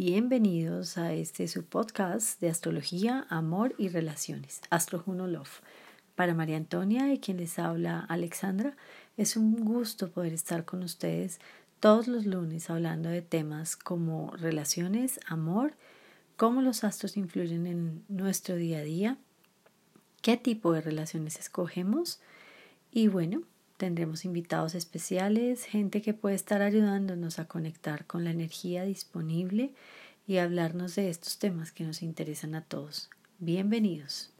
Bienvenidos a este su podcast de astrología, amor y relaciones, Astro Juno Love. Para María Antonia y quien les habla Alexandra, es un gusto poder estar con ustedes todos los lunes hablando de temas como relaciones, amor, cómo los astros influyen en nuestro día a día, qué tipo de relaciones escogemos y bueno, Tendremos invitados especiales, gente que puede estar ayudándonos a conectar con la energía disponible y hablarnos de estos temas que nos interesan a todos. Bienvenidos.